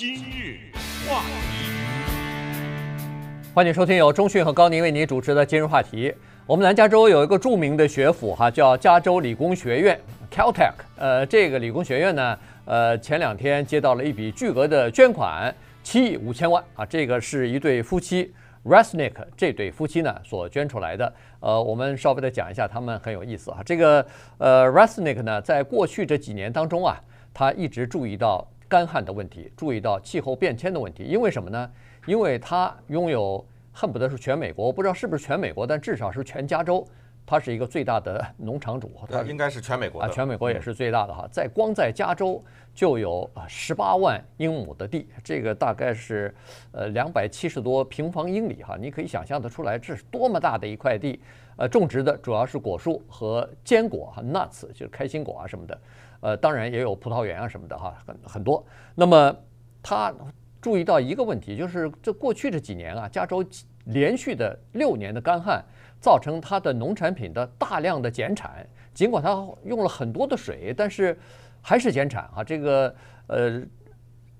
今日话题，欢迎收听由钟讯和高宁为您主持的今日话题。我们南加州有一个著名的学府哈，叫加州理工学院 （Caltech）。呃，这个理工学院呢，呃，前两天接到了一笔巨额的捐款，七亿五千万啊。这个是一对夫妻 Resnick 这对夫妻呢所捐出来的。呃，我们稍微的讲一下，他们很有意思哈。这个呃 Resnick 呢，在过去这几年当中啊，他一直注意到。干旱的问题，注意到气候变迁的问题，因为什么呢？因为它拥有恨不得是全美国，我不知道是不是全美国，但至少是全加州，它是一个最大的 农场主。它应该是全美国啊，全美国也是最大的哈。在光在加州就有啊十八万英亩的地，这个大概是呃两百七十多平方英里哈。你可以想象得出来，这是多么大的一块地。呃，种植的主要是果树和坚果哈，nuts 就是开心果啊什么的。呃，当然也有葡萄园啊什么的哈，很很多。那么他注意到一个问题，就是这过去这几年啊，加州连续的六年的干旱，造成它的农产品的大量的减产。尽管它用了很多的水，但是还是减产啊。这个呃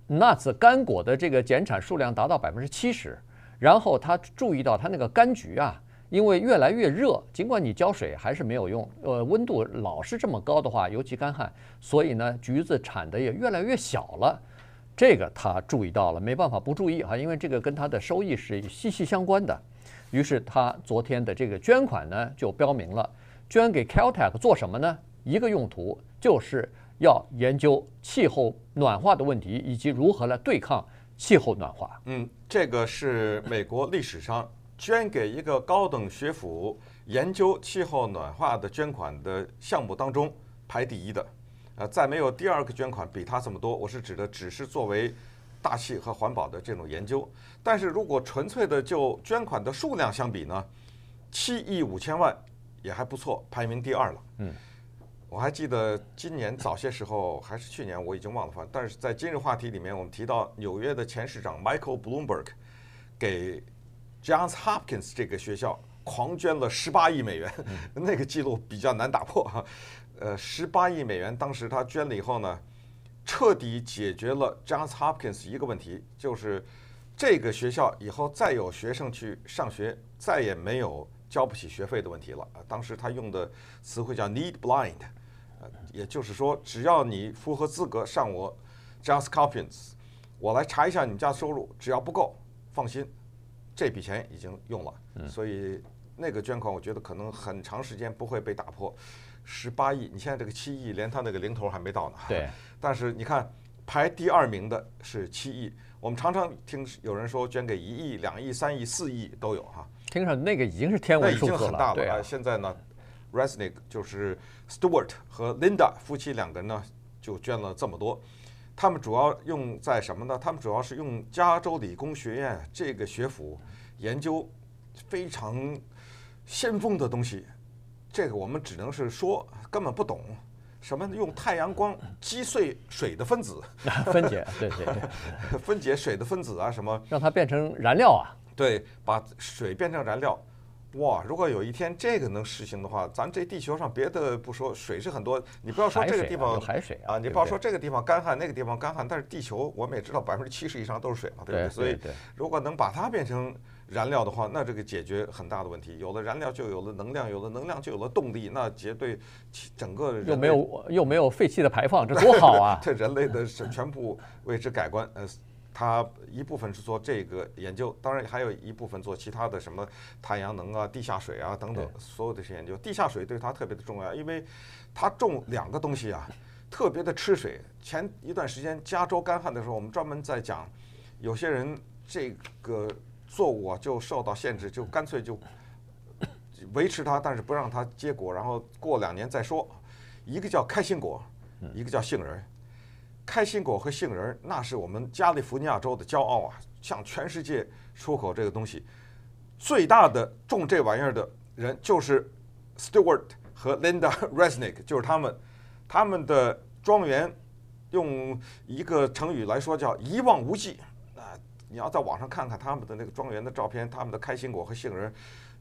，nuts 干果的这个减产数量达到百分之七十。然后他注意到他那个柑橘啊。因为越来越热，尽管你浇水还是没有用，呃，温度老是这么高的话，尤其干旱，所以呢，橘子产的也越来越小了。这个他注意到了，没办法不注意哈，因为这个跟他的收益是息息相关的。于是他昨天的这个捐款呢，就标明了捐给 Caltech 做什么呢？一个用途就是要研究气候暖化的问题，以及如何来对抗气候暖化。嗯，这个是美国历史上。捐给一个高等学府研究气候暖化的捐款的项目当中排第一的，呃，再没有第二个捐款比他这么多。我是指的只是作为大气和环保的这种研究。但是如果纯粹的就捐款的数量相比呢，七亿五千万也还不错，排名第二了。嗯，我还记得今年早些时候还是去年，我已经忘了，反正但是在今日话题里面，我们提到纽约的前市长 Michael Bloomberg 给。Johns Hopkins 这个学校狂捐了十八亿美元，那个记录比较难打破哈。呃，十八亿美元，当时他捐了以后呢，彻底解决了 Johns Hopkins 一个问题，就是这个学校以后再有学生去上学，再也没有交不起学费的问题了。啊当时他用的词汇叫 “need blind”，呃，也就是说，只要你符合资格上我 Johns Hopkins，我来查一下你们家收入，只要不够，放心。这笔钱已经用了，所以那个捐款我觉得可能很长时间不会被打破。十八亿，你现在这个七亿，连他那个零头还没到呢。对。但是你看，排第二名的是七亿。我们常常听有人说捐给一亿、两亿、三亿、四亿都有哈。听上那个已经是天文数字了。那已经很大了。对啊。现在呢，Resnick 就是 Stewart 和 Linda 夫妻两个人呢就捐了这么多。他们主要用在什么呢？他们主要是用加州理工学院这个学府研究非常先锋的东西。这个我们只能是说根本不懂什么，用太阳光击碎水的分子，分解，对对对，分解水的分子啊，什么让它变成燃料啊？对，把水变成燃料。哇！如果有一天这个能实行的话，咱这地球上别的不说，水是很多。你不要说这个地方海水啊，你不要说这个地方干旱，那个地方干旱，但是地球我们也知道百分之七十以上都是水嘛，对不对？所以如果能把它变成燃料的话，那这个解决很大的问题。有了燃料就有了能量，有了能量就有了动力，那绝对整个又没有又没有废气的排放，这多好啊！这人类的是全部为之改观，呃。他一部分是做这个研究，当然还有一部分做其他的什么太阳能啊、地下水啊等等，所有的这些研究。地下水对他特别的重要，因为他种两个东西啊，特别的吃水。前一段时间加州干旱的时候，我们专门在讲，有些人这个作物啊就受到限制，就干脆就维持它，但是不让它结果，然后过两年再说。一个叫开心果，一个叫杏仁。开心果和杏仁，那是我们加利福尼亚州的骄傲啊！向全世界出口这个东西，最大的种这玩意儿的人就是 Stewart 和 Linda Resnick，就是他们。他们的庄园用一个成语来说叫一望无际啊！你要在网上看看他们的那个庄园的照片，他们的开心果和杏仁，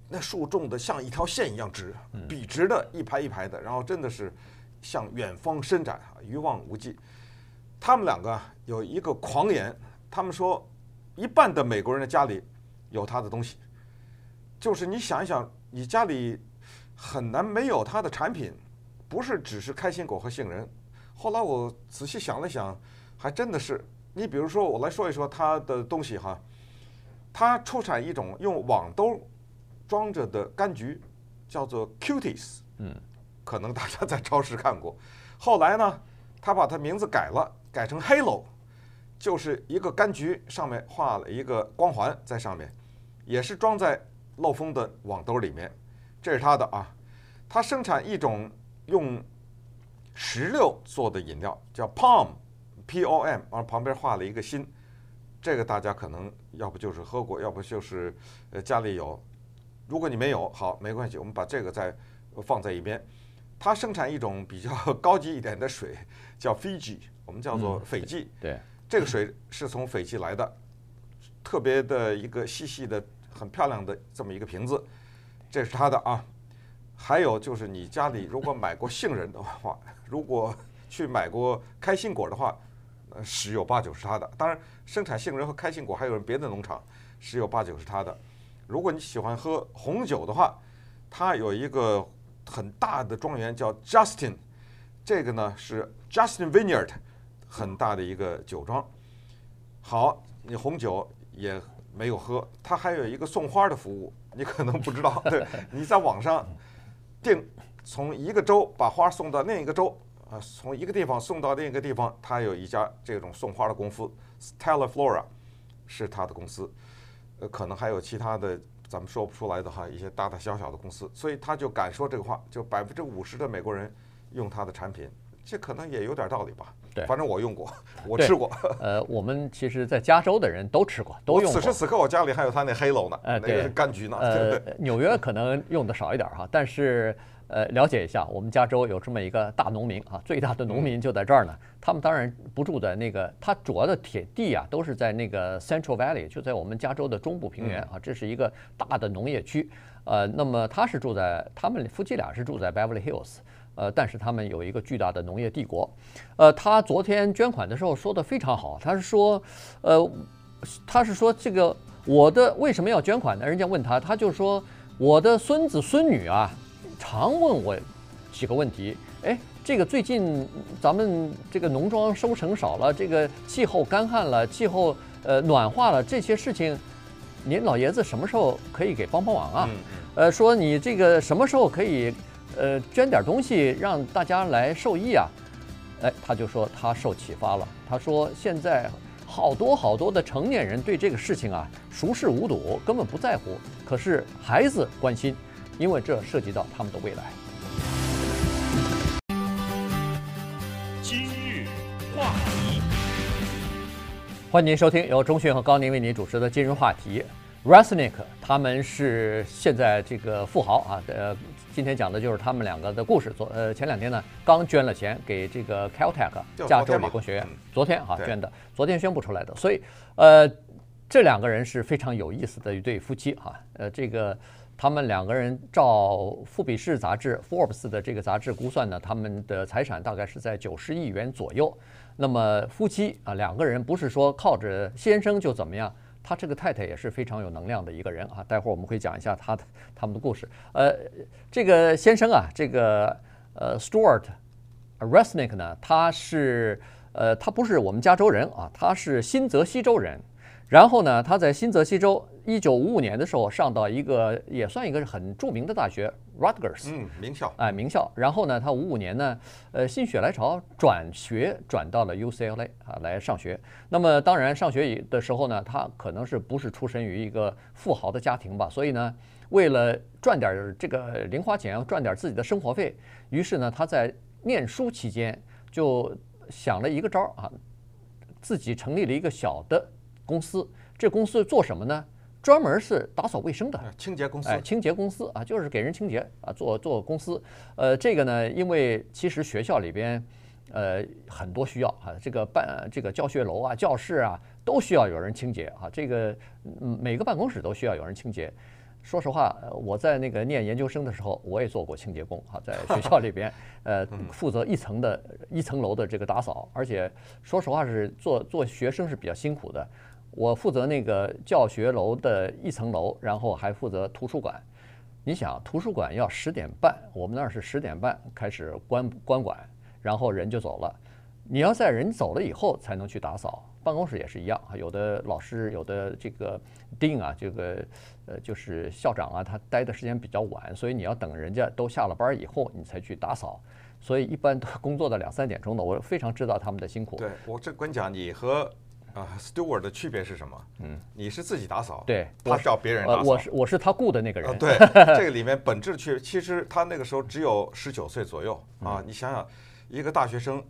那树种的像一条线一样直，笔直的一排一排的，然后真的是向远方伸展啊，一望无际。他们两个有一个狂言他们说一半的美国人的家里有他的东西，就是你想一想，你家里很难没有他的产品，不是只是开心果和杏仁。后来我仔细想了想，还真的是。你比如说，我来说一说他的东西哈，他出产一种用网兜装着的柑橘，叫做 Cuties，嗯，可能大家在超市看过。后来呢，他把他名字改了，改成 Halo，就是一个柑橘上面画了一个光环在上面，也是装在漏风的网兜里面。这是他的啊，他生产一种用石榴做的饮料，叫 Palm。P O M，啊旁边画了一个心，这个大家可能要不就是喝过，要不就是呃家里有。如果你没有，好，没关系，我们把这个再放在一边。它生产一种比较 高级一点的水，叫 Fiji，我们叫做斐济。对，这个水是从斐济来的，特别的一个细细的、很漂亮的这么一个瓶子，这是它的啊。还有就是你家里如果买过杏仁的话，如果去买过开心果的话。呃，十有八九是它的。当然，生产杏仁和开心果还有人别的农场，十有八九是它的。如果你喜欢喝红酒的话，它有一个很大的庄园叫 Justin，这个呢是 Justin Vineyard，很大的一个酒庄。好，你红酒也没有喝，他还有一个送花的服务，你可能不知道。对，你在网上订，从一个州把花送到另一个州。啊，从一个地方送到另一个地方，他有一家这种送花的公司，Stella Flora，是他的公司。呃，可能还有其他的咱们说不出来的哈，一些大大小小的公司，所以他就敢说这个话，就百分之五十的美国人用他的产品，这可能也有点道理吧。对，反正我用过，我吃过。呃，我们其实，在加州的人都吃过，都用过。此时此刻，我家里还有他那 Halo 呢，呃，那个柑橘呢。呃，纽约可能用的少一点哈，但是。呃，了解一下，我们加州有这么一个大农民啊，最大的农民就在这儿呢。他们当然不住在那个，他主要的铁地啊，都是在那个 Central Valley，就在我们加州的中部平原啊。这是一个大的农业区。呃，那么他是住在，他们夫妻俩是住在 Beverly Hills。呃，但是他们有一个巨大的农业帝国。呃，他昨天捐款的时候说的非常好，他是说，呃，他是说这个我的为什么要捐款呢？人家问他，他就说我的孙子孙女啊。常问我几个问题，哎，这个最近咱们这个农庄收成少了，这个气候干旱了，气候呃暖化了，这些事情，您老爷子什么时候可以给帮帮忙啊？呃，说你这个什么时候可以呃捐点东西让大家来受益啊？哎，他就说他受启发了，他说现在好多好多的成年人对这个事情啊熟视无睹，根本不在乎，可是孩子关心。因为这涉及到他们的未来。今日话题，欢迎您收听由钟迅和高宁为您主持的今日话题。Resnick 他们是现在这个富豪啊，呃，今天讲的就是他们两个的故事。昨呃前两天呢，刚捐了钱给这个 Caltech 加州理工学院，昨天啊捐的，昨天宣布出来的。所以呃，这两个人是非常有意思的一对夫妻哈，呃，这个。他们两个人照富比士杂志 Forbes 的这个杂志估算呢，他们的财产大概是在九十亿元左右。那么夫妻啊，两个人不是说靠着先生就怎么样，他这个太太也是非常有能量的一个人啊。待会儿我们会讲一下他他们的故事。呃，这个先生啊，这个呃 Stuart Resnick 呢，他是呃他不是我们加州人啊，他是新泽西州人。然后呢，他在新泽西州。一九五五年的时候，上到一个也算一个很著名的大学，Rutgers，嗯，名校，哎，名校。然后呢，他五五年呢，呃，心血来潮转学转到了 UCLA 啊来上学。那么当然上学的时候呢，他可能是不是出身于一个富豪的家庭吧，所以呢，为了赚点这个零花钱，赚点自己的生活费，于是呢，他在念书期间就想了一个招儿啊，自己成立了一个小的公司。这公司做什么呢？专门是打扫卫生的清洁公司，哎，清洁公司啊，就是给人清洁啊，做做公司。呃，这个呢，因为其实学校里边，呃，很多需要啊，这个办这个教学楼啊、教室啊，都需要有人清洁啊。这个每个办公室都需要有人清洁。说实话，我在那个念研究生的时候，我也做过清洁工啊，在学校里边，呃，负责一层的一层楼的这个打扫，而且说实话是做做学生是比较辛苦的。我负责那个教学楼的一层楼，然后还负责图书馆。你想，图书馆要十点半，我们那儿是十点半开始关关馆，然后人就走了。你要在人走了以后才能去打扫。办公室也是一样，有的老师，有的这个定啊，这个呃就是校长啊，他待的时间比较晚，所以你要等人家都下了班以后，你才去打扫。所以一般都工作到两三点钟的，我非常知道他们的辛苦。对，我这跟你讲，你和啊 steward 的区别是什么？嗯，你是自己打扫，对，他是要别人打扫。呃，我是我是他雇的那个人。对，这个里面本质区，其实他那个时候只有十九岁左右啊。你想想，一个大学生。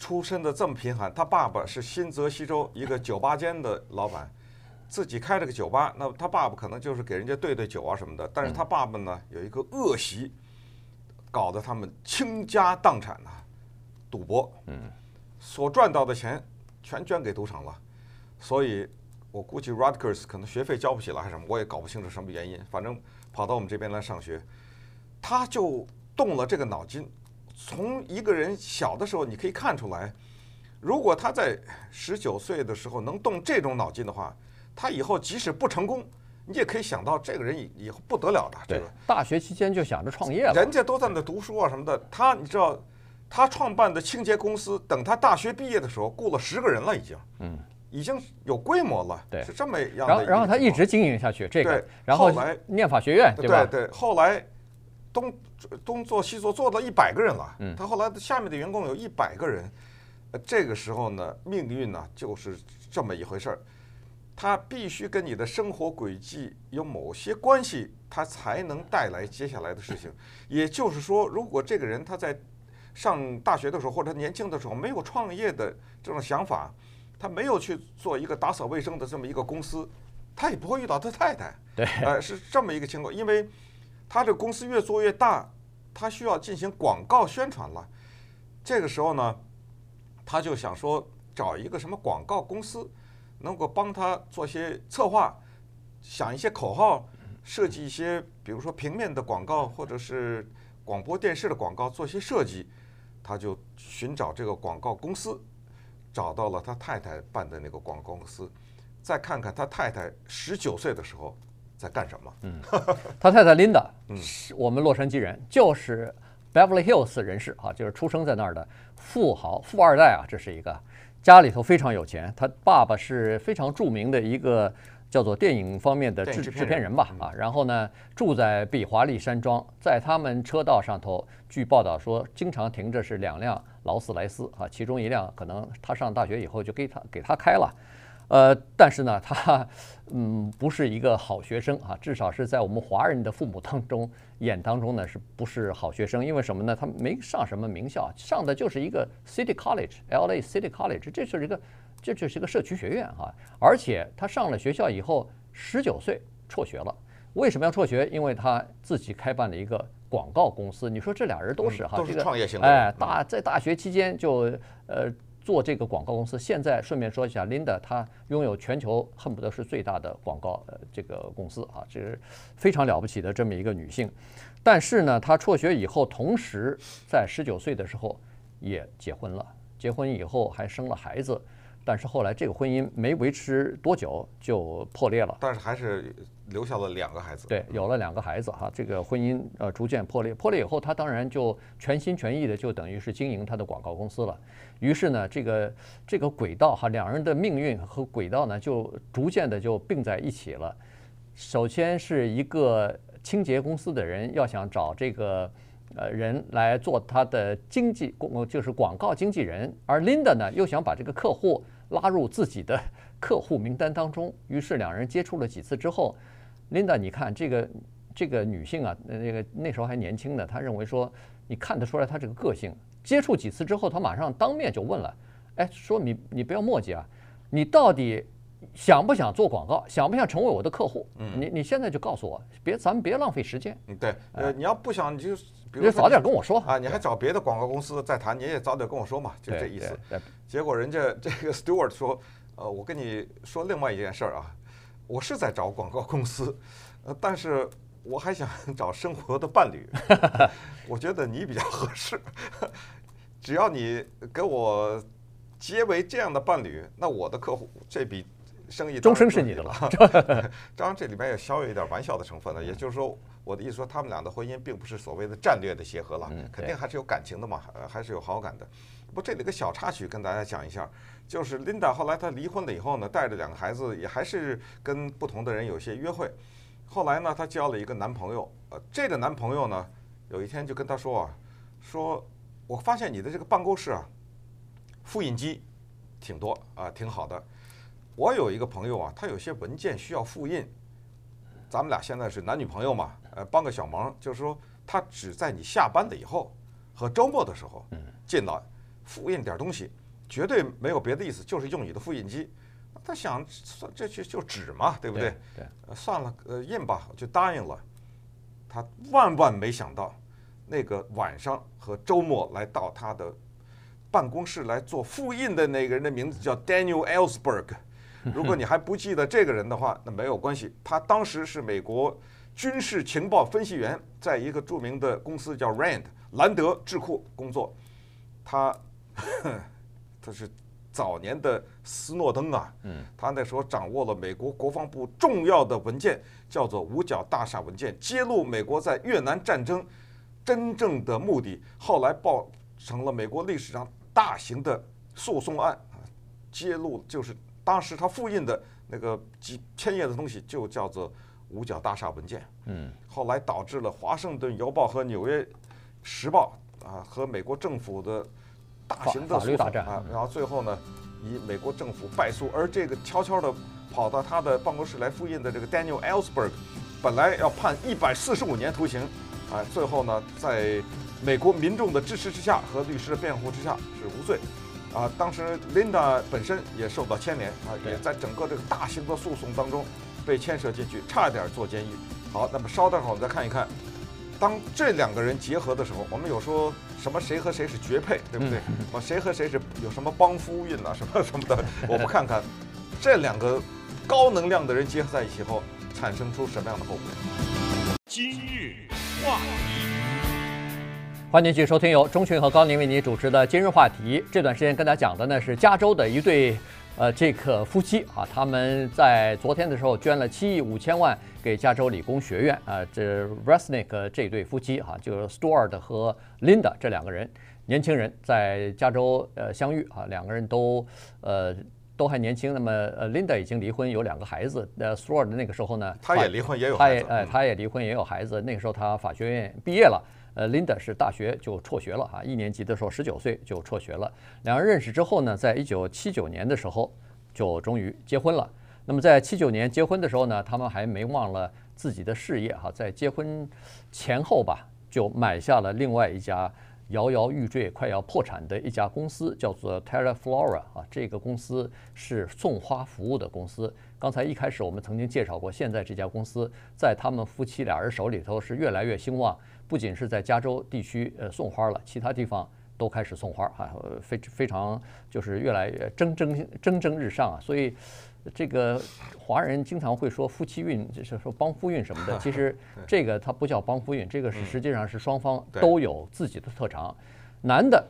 出身的这么贫寒，他爸爸是新泽西州一个酒吧间的老板，自己开了个酒吧。那他爸爸可能就是给人家兑兑酒啊什么的。但是他爸爸呢，有一个恶习，搞得他们倾家荡产呐，赌博，嗯，所赚到的钱全捐给赌场了。所以我估计 Rutgers 可能学费交不起了还是什么，我也搞不清楚什么原因。反正跑到我们这边来上学，他就动了这个脑筋。从一个人小的时候，你可以看出来，如果他在十九岁的时候能动这种脑筋的话，他以后即使不成功，你也可以想到这个人以以后不得了的。这个大学期间就想着创业了，人家都在那读书啊什么的，他你知道，他创办的清洁公司，等他大学毕业的时候，雇了十个人了，已经，嗯，已经有规模了，对，是这么样的。然后，然后他一直经营下去，这个，然后来念法学院，对吧？对对，后来。东东做西做，做到一百个人了。他后来下面的员工有一百个人。这个时候呢，命运呢就是这么一回事儿。他必须跟你的生活轨迹有某些关系，他才能带来接下来的事情。也就是说，如果这个人他在上大学的时候或者年轻的时候没有创业的这种想法，他没有去做一个打扫卫生的这么一个公司，他也不会遇到他太太。对，呃，是这么一个情况，因为。他这公司越做越大，他需要进行广告宣传了。这个时候呢，他就想说找一个什么广告公司，能够帮他做些策划，想一些口号，设计一些，比如说平面的广告或者是广播电视的广告，做些设计。他就寻找这个广告公司，找到了他太太办的那个广告公司。再看看他太太十九岁的时候。在干什么？嗯，他太太 Linda 是我们洛杉矶人，就是 Beverly Hills 人士啊，就是出生在那儿的富豪富二代啊，这是一个家里头非常有钱。他爸爸是非常著名的一个叫做电影方面的制制片人吧啊，然后呢住在比华利山庄，在他们车道上头，据报道说经常停着是两辆劳斯莱斯啊，其中一辆可能他上大学以后就给他给他开了。呃，但是呢，他嗯不是一个好学生啊，至少是在我们华人的父母当中眼当中呢，是不是好学生？因为什么呢？他没上什么名校，上的就是一个 City College，LA City College，这就是一个这就是一个社区学院啊。而且他上了学校以后，十九岁辍学了。为什么要辍学？因为他自己开办了一个广告公司。你说这俩人都是哈，都是创业型的。哎，大在大学期间就呃。做这个广告公司，现在顺便说一下，Linda 她拥有全球恨不得是最大的广告呃这个公司啊，这是非常了不起的这么一个女性。但是呢，她辍学以后，同时在十九岁的时候也结婚了，结婚以后还生了孩子。但是后来这个婚姻没维持多久就破裂了，但是还是留下了两个孩子。对，有了两个孩子哈，这个婚姻呃逐渐破裂，破裂以后他当然就全心全意的就等于是经营他的广告公司了。于是呢，这个这个轨道哈，两人的命运和轨道呢就逐渐的就并在一起了。首先是一个清洁公司的人要想找这个。呃，人来做他的经纪公，就是广告经纪人，而 Linda 呢又想把这个客户拉入自己的客户名单当中，于是两人接触了几次之后，Linda，你看这个这个女性啊，那个那时候还年轻的，她认为说，你看得出来她这个个性。接触几次之后，她马上当面就问了，哎，说你你不要墨迹啊，你到底想不想做广告？想不想成为我的客户？嗯，你你现在就告诉我，别咱们别浪费时间。嗯，对，呃，你要不想你就。比如早点跟我说啊！你还找别的广告公司再谈，你也早点跟我说嘛，就这意思。结果人家 这个 Stewart 说，呃，我跟你说另外一件事儿啊，我是在找广告公司，呃，但是我还想找生活的伴侣，我觉得你比较合适。只要你给我结为这样的伴侣，那我的客户这笔生意终身是你的了。当然，这里边也稍有一点玩笑的成分了。也就是说，我的意思说，他们俩的婚姻并不是所谓的战略的结合了，肯定还是有感情的嘛，还是有好感的。不，这里个小插曲跟大家讲一下，就是 Linda 后来她离婚了以后呢，带着两个孩子，也还是跟不同的人有些约会。后来呢，她交了一个男朋友，呃，这个男朋友呢，有一天就跟她说啊，说我发现你的这个办公室啊，复印机挺多啊，挺好的。我有一个朋友啊，他有些文件需要复印，咱们俩现在是男女朋友嘛，呃，帮个小忙，就是说他只在你下班了以后和周末的时候进来。复印点东西，绝对没有别的意思，就是用你的复印机。他想，算这就就纸嘛，对不对？对，对。算了，呃，印吧，就答应了。他万万没想到，那个晚上和周末来到他的办公室来做复印的那个人的名字叫 Daniel Ellsberg。如果你还不记得这个人的话，那没有关系。他当时是美国军事情报分析员，在一个著名的公司叫 Rand 兰德智库工作。他。他是早年的斯诺登啊，他那时候掌握了美国国防部重要的文件，叫做五角大厦文件，揭露美国在越南战争真正的目的，后来报成了美国历史上大型的诉讼案啊，揭露就是当时他复印的那个几千页的东西，就叫做五角大厦文件。嗯，后来导致了华盛顿邮报和纽约时报啊和美国政府的。大型的诉讼啊，然后最后呢，以美国政府败诉。而这个悄悄地跑到他的办公室来复印的这个 Daniel Ellsberg，本来要判一百四十五年徒刑，啊，最后呢，在美国民众的支持之下和律师的辩护之下是无罪。啊，当时 Linda 本身也受到牵连啊，也在整个这个大型的诉讼当中被牵涉进去，差点坐监狱。好，那么稍等会儿我们再看一看。当这两个人结合的时候，我们有说什么谁和谁是绝配，对不对？啊，谁和谁是有什么帮夫运啊，什么什么的，我们看看这两个高能量的人结合在一起后，产生出什么样的后果？今日话题，欢迎继续收听由钟群和高宁为您主持的今日话题。这段时间跟大家讲的呢是加州的一对。呃，这个夫妻啊，他们在昨天的时候捐了七亿五千万给加州理工学院啊。这 Resnick 这对夫妻哈，就是 Stuart 和 Linda 这两个人，年轻人在加州呃相遇啊，两个人都呃都还年轻。那么呃，Linda 已经离婚，有两个孩子。呃，Stuart 那个时候呢，他也离婚，也有孩子。他也呃，他也离婚，也有孩子。那个时候他法学院毕业了。呃，Linda 是大学就辍学了哈，一年级的时候十九岁就辍学了。两人认识之后呢，在一九七九年的时候就终于结婚了。那么在七九年结婚的时候呢，他们还没忘了自己的事业哈，在结婚前后吧，就买下了另外一家摇摇欲坠、快要破产的一家公司，叫做 Terra Flora 啊。这个公司是送花服务的公司。刚才一开始我们曾经介绍过，现在这家公司在他们夫妻俩人手里头是越来越兴旺。不仅是在加州地区呃送花了，其他地方都开始送花哈，非非常就是越来越蒸蒸蒸蒸日上啊。所以这个华人经常会说夫妻运，就是说帮夫运什么的。其实这个它不叫帮夫运，这个是实际上是双方都有自己的特长。男的，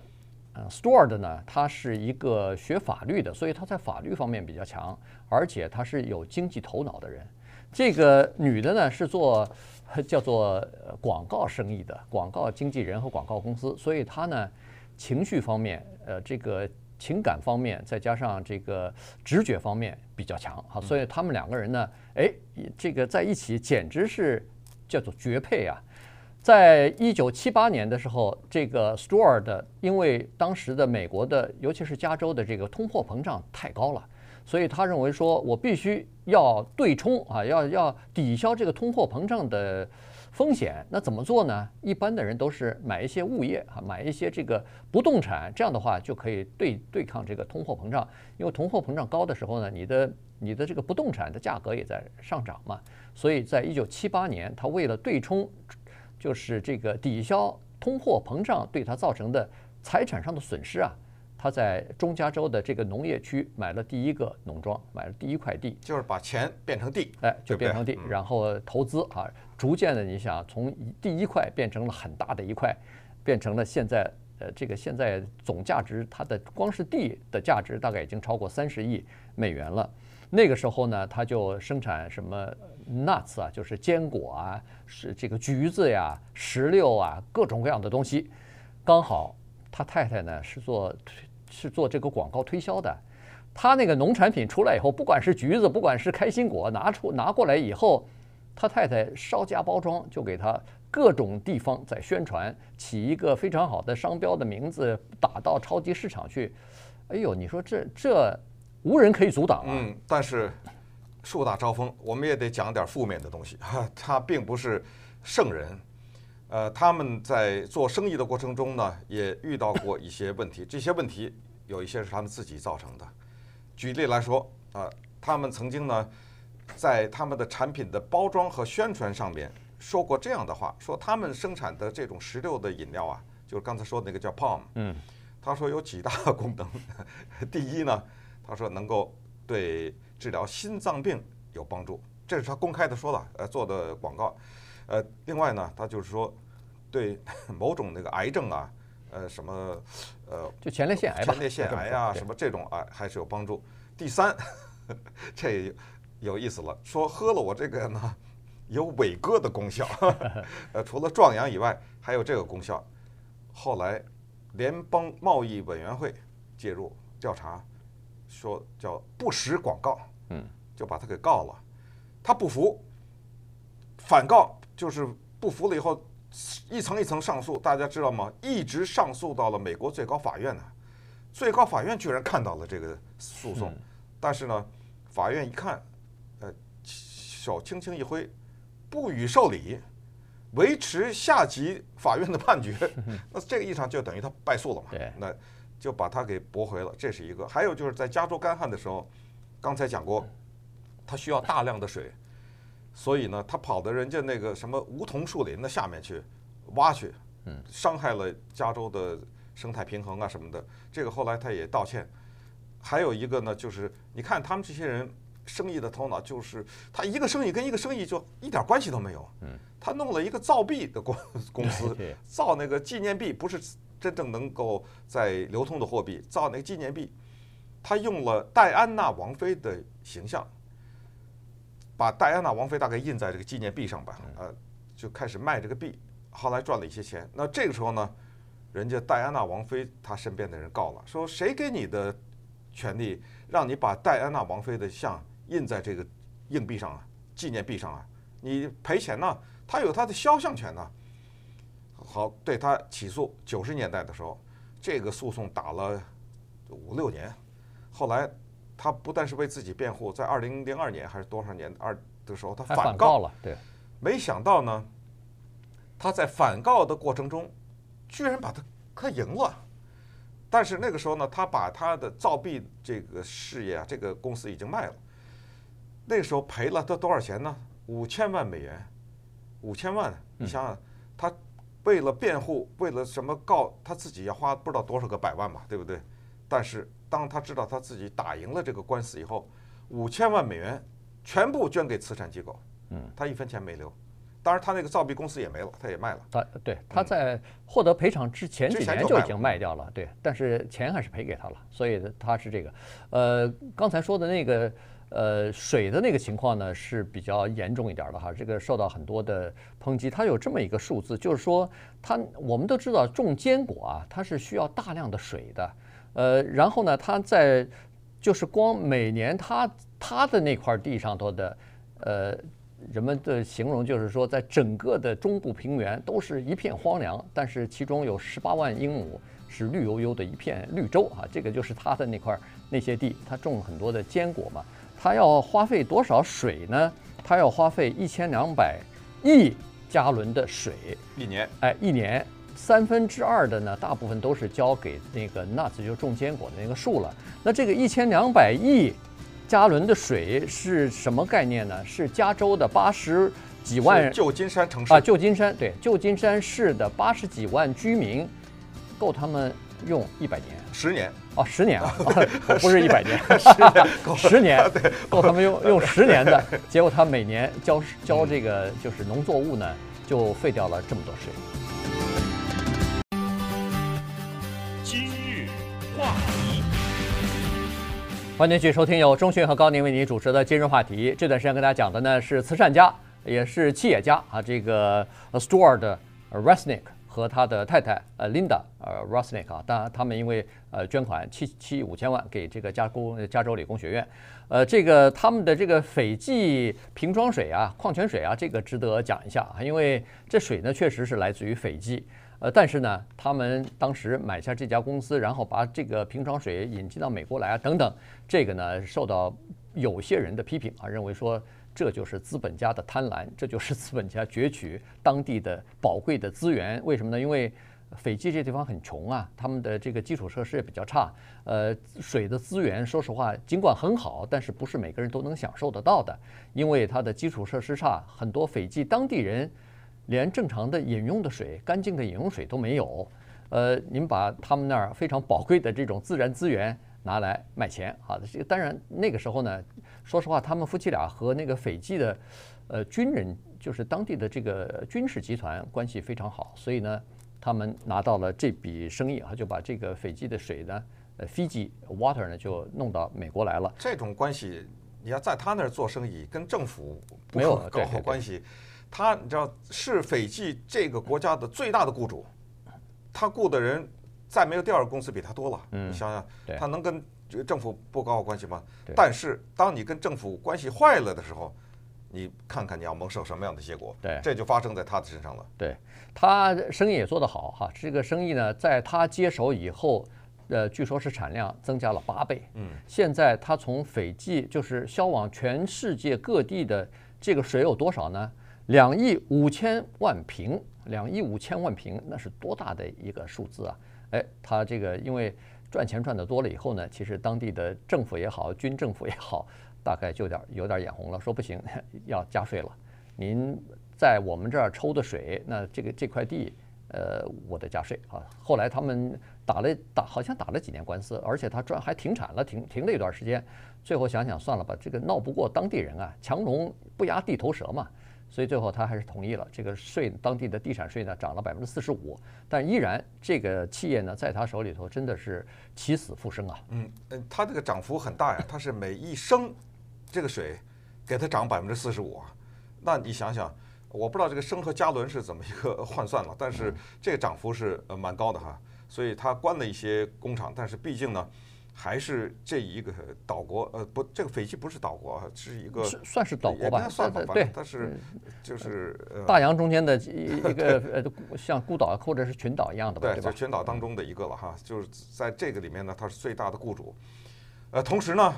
呃，Stuart 呢，他是一个学法律的，所以他在法律方面比较强，而且他是有经济头脑的人。这个女的呢是做。叫做广告生意的广告经纪人和广告公司，所以她呢，情绪方面，呃，这个情感方面，再加上这个直觉方面比较强啊，所以他们两个人呢，哎，这个在一起简直是叫做绝配啊！在一九七八年的时候，这个 Stuart 因为当时的美国的，尤其是加州的这个通货膨胀太高了。所以他认为说，我必须要对冲啊，要要抵消这个通货膨胀的风险。那怎么做呢？一般的人都是买一些物业啊，买一些这个不动产，这样的话就可以对对抗这个通货膨胀。因为通货膨胀高的时候呢，你的你的这个不动产的价格也在上涨嘛。所以在一九七八年，他为了对冲，就是这个抵消通货膨胀对他造成的财产上的损失啊。他在中加州的这个农业区买了第一个农庄，买了第一块地，就是把钱变成地，哎，就变成地，对对然后投资啊，逐渐的，你想从第一块变成了很大的一块，变成了现在呃，这个现在总价值它的光是地的价值大概已经超过三十亿美元了。那个时候呢，他就生产什么 nuts 啊，就是坚果啊，是这个橘子呀、石榴啊，各种各样的东西。刚好他太太呢是做是做这个广告推销的，他那个农产品出来以后，不管是橘子，不管是开心果，拿出拿过来以后，他太太稍加包装，就给他各种地方在宣传，起一个非常好的商标的名字，打到超级市场去。哎呦，你说这这。无人可以阻挡啊！嗯，但是树大招风，我们也得讲点负面的东西。哈，他并不是圣人，呃，他们在做生意的过程中呢，也遇到过一些问题。这些问题有一些是他们自己造成的。举例来说，啊，他们曾经呢，在他们的产品的包装和宣传上面说过这样的话：说他们生产的这种石榴的饮料啊，就是刚才说的那个叫 Palm，嗯，他说有几大 功能。第一呢。他说能够对治疗心脏病有帮助，这是他公开的说了，呃，做的广告。呃，另外呢，他就是说对 某种那个癌症啊，呃，什么呃，就前列腺癌吧，前列腺癌啊，什么这种癌还是有帮助。第三，这有意思了，说喝了我这个呢，有伟哥的功效，呃，除了壮阳以外，还有这个功效。后来联邦贸易委员会介入调查。说叫不实广告，嗯，就把他给告了。他不服，反告就是不服了以后，一层一层上诉。大家知道吗？一直上诉到了美国最高法院呢。最高法院居然看到了这个诉讼，但是呢，法院一看，呃，手轻轻一挥，不予受理，维持下级法院的判决。那这个意义上就等于他败诉了嘛？对，那。就把他给驳回了，这是一个。还有就是在加州干旱的时候，刚才讲过，它需要大量的水，所以呢，他跑到人家那个什么梧桐树林的下面去挖去，伤害了加州的生态平衡啊什么的。这个后来他也道歉。还有一个呢，就是你看他们这些人生意的头脑，就是他一个生意跟一个生意就一点关系都没有。他弄了一个造币的公公司，造那个纪念币，不是。真正能够在流通的货币造那个纪念币，他用了戴安娜王妃的形象，把戴安娜王妃大概印在这个纪念币上吧，呃，就开始卖这个币，后来赚了一些钱。那这个时候呢，人家戴安娜王妃她身边的人告了，说谁给你的权利让你把戴安娜王妃的像印在这个硬币上啊，纪念币上啊？你赔钱呢？他有他的肖像权呢。好，对他起诉。九十年代的时候，这个诉讼打了五六年。后来他不但是为自己辩护，在二零零二年还是多少年二的时候，他反告了。对，没想到呢，他在反告的过程中，居然把他他赢了。但是那个时候呢，他把他的造币这个事业啊，这个公司已经卖了。那个时候赔了他多少钱呢？五千万美元，五千万。你想想，他。为了辩护，为了什么告他自己要花不知道多少个百万嘛，对不对？但是当他知道他自己打赢了这个官司以后，五千万美元全部捐给慈善机构，嗯，他一分钱没留。当然，他那个造币公司也没了，他也卖了。他对他在获得赔偿之前几年就已经卖掉了，对，但是钱还是赔给他了，所以他是这个。呃，刚才说的那个。呃，水的那个情况呢是比较严重一点的哈，这个受到很多的抨击。它有这么一个数字，就是说，它我们都知道种坚果啊，它是需要大量的水的。呃，然后呢，他在就是光每年他他的那块地上头的，呃，人们的形容就是说，在整个的中部平原都是一片荒凉，但是其中有十八万英亩是绿油油的一片绿洲啊，这个就是他的那块那些地，他种很多的坚果嘛。他要花费多少水呢？他要花费一千两百亿加仑的水一年。哎，一年三分之二的呢，大部分都是交给那个 nuts 就种坚果的那个树了。那这个一千两百亿加仑的水是什么概念呢？是加州的八十几万旧金山城市啊，旧金山对，旧金山市的八十几万居民，够他们用一百年，十年。哦，十年啊，不是一百年，十年，够他们用用十年的，结果他每年交交这个就是农作物呢，就废掉了这么多水。欢迎继续收听由钟迅和高宁为您主持的今日话题。这段时间跟大家讲的呢是慈善家，也是企业家啊，这个 Stuart Resnick。和他的太太呃，Linda 呃，Rosnick 啊，当然他们因为呃捐款七七五千万给这个加工加州理工学院，呃，这个他们的这个斐济瓶装水啊，矿泉水啊，这个值得讲一下啊，因为这水呢确实是来自于斐济，呃，但是呢，他们当时买下这家公司，然后把这个瓶装水引进到美国来啊，等等，这个呢受到有些人的批评啊，认为说。这就是资本家的贪婪，这就是资本家攫取当地的宝贵的资源。为什么呢？因为斐济这地方很穷啊，他们的这个基础设施也比较差。呃，水的资源，说实话，尽管很好，但是不是每个人都能享受得到的。因为它的基础设施差，很多斐济当地人连正常的饮用的水、干净的饮用水都没有。呃，您把他们那儿非常宝贵的这种自然资源拿来卖钱，好的，这个当然那个时候呢。说实话，他们夫妻俩和那个斐济的，呃，军人，就是当地的这个军事集团关系非常好，所以呢，他们拿到了这笔生意啊，就把这个斐济的水呢，呃，Fiji Water 呢，就弄到美国来了。这种关系，你要在他那儿做生意，跟政府没有搞好关系。他你知道是斐济这个国家的最大的雇主，他雇的人再没有第二个公司比他多了。嗯，你想想，他能跟。政府不搞好关系吗？但是当你跟政府关系坏了的时候，你看看你要蒙受什么样的结果？对，这就发生在他的身上了。对，他生意也做得好哈，这个生意呢，在他接手以后，呃，据说是产量增加了八倍。嗯，现在他从斐济就是销往全世界各地的这个水有多少呢？两亿五千万平，两亿五千万平，那是多大的一个数字啊？哎，他这个因为。赚钱赚得多了以后呢，其实当地的政府也好，军政府也好，大概就有点有点眼红了，说不行，要加税了。您在我们这儿抽的水，那这个这块地，呃，我得加税啊。后来他们打了打，好像打了几年官司，而且他赚还停产了，停停了一段时间。最后想想算了吧，这个闹不过当地人啊，强龙不压地头蛇嘛。所以最后他还是同意了这个税，当地的地产税呢涨了百分之四十五，但依然这个企业呢在他手里头真的是起死复生啊。嗯嗯，他这个涨幅很大呀，他是每一升这个水给他涨百分之四十五啊。那你想想，我不知道这个升和加仑是怎么一个换算了，但是这个涨幅是蛮高的哈。所以他关了一些工厂，但是毕竟呢。还是这一个岛国，呃，不，这个斐济不是岛国，是一个算是岛国吧？算吧，对，它是就是大洋中间的一个呃，像孤岛或者是群岛一样的吧？对，就群岛当中的一个了哈。就是在这个里面呢，他是最大的雇主。呃，同时呢，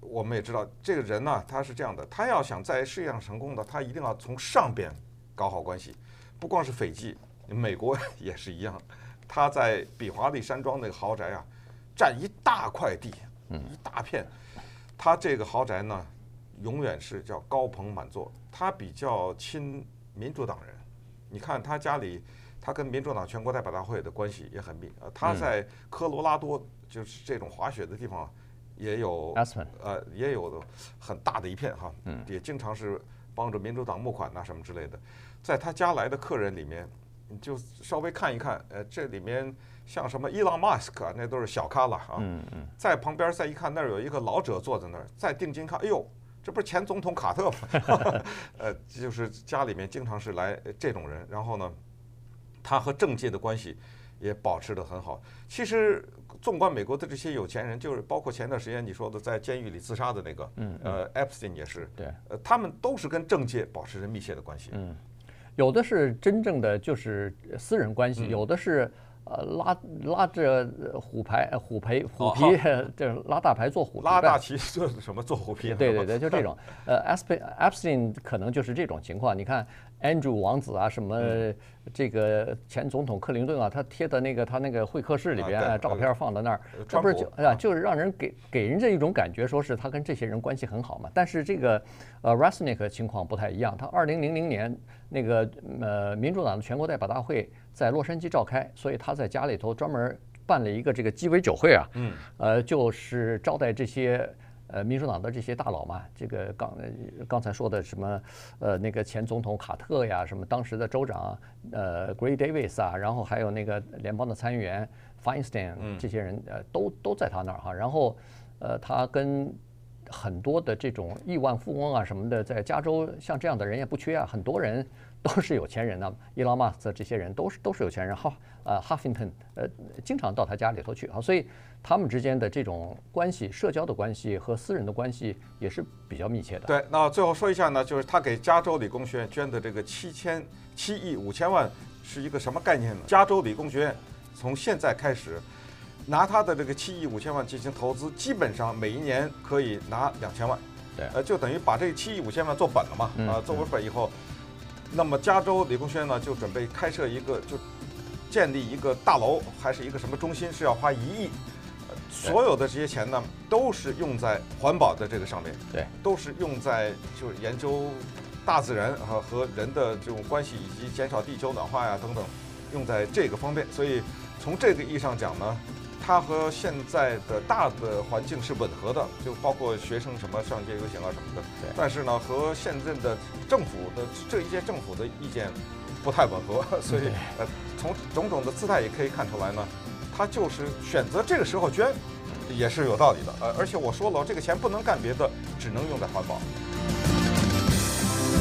我们也知道这个人呢，他是这样的，他要想在事业上成功的，他一定要从上边搞好关系。不光是斐济，美国 也是一样。他在比华利山庄那个豪宅啊。占一大块地，一大片。他这个豪宅呢，永远是叫高朋满座。他比较亲民主党人，你看他家里，他跟民主党全国代表大会的关系也很密。呃，他在科罗拉多，就是这种滑雪的地方，也有呃，也有很大的一片哈，也经常是帮着民主党募款呐什么之类的。在他家来的客人里面，你就稍微看一看，呃，这里面。像什么伊朗马斯克那都是小咖了啊！在旁边再一看，那儿有一个老者坐在那儿，再定睛看，哎呦，这不是前总统卡特吗？呃，就是家里面经常是来这种人。然后呢，他和政界的关系也保持得很好。其实，纵观美国的这些有钱人，就是包括前段时间你说的在监狱里自杀的那个，呃，Epstein 也是，对，呃，他们都是跟政界保持着密切的关系。嗯，有的是真正的就是私人关系，有的是。呃，拉拉着虎牌，虎皮虎皮，就是 拉大牌做虎皮。拉大旗做什么？做虎皮？对对对，就这 种。呃，Epstein 可能就是这种情况。你看，Andrew 王子啊，什么这个前总统克林顿啊，他贴的那个他那个会客室里边照片放在那儿，这不是就哎呀，就是让人给给人家一种感觉，说是他跟这些人关系很好嘛。但是这个呃 r a s n i c k 情况不太一样。他二零零零年那个呃民主党的全国代表大会。在洛杉矶召开，所以他在家里头专门办了一个这个鸡尾酒会啊，嗯，呃，就是招待这些呃民主党的这些大佬嘛，这个刚刚才说的什么呃那个前总统卡特呀，什么当时的州长呃 Gray Davis 啊，然后还有那个联邦的参议员 Feinstein 这些人呃都都在他那儿哈，然后呃他跟很多的这种亿万富翁啊什么的，在加州像这样的人也不缺啊，很多人。都是有钱人呢，伊朗马斯这些人都是都是有钱人，哈，呃，哈芬顿，呃，经常到他家里头去啊，所以他们之间的这种关系、社交的关系和私人的关系也是比较密切的。对，那最后说一下呢，就是他给加州理工学院捐的这个七千七亿五千万是一个什么概念呢？加州理工学院从现在开始拿他的这个七亿五千万进行投资，基本上每一年可以拿两千万，对，呃，就等于把这七亿五千万做本了嘛，啊，做为本以后。那么加州理工学院呢，就准备开设一个，就建立一个大楼，还是一个什么中心，是要花一亿。所有的这些钱呢，都是用在环保的这个上面，对，都是用在就是研究大自然和和人的这种关系，以及减少地球暖化呀等等，用在这个方面。所以从这个意义上讲呢。它和现在的大的环境是吻合的，就包括学生什么上街游行啊什么的。对。但是呢，和现在的政府的这一届政府的意见不太吻合，所以呃，从种种的姿态也可以看出来呢，他就是选择这个时候捐，也是有道理的。呃，而且我说了，这个钱不能干别的，只能用在环保。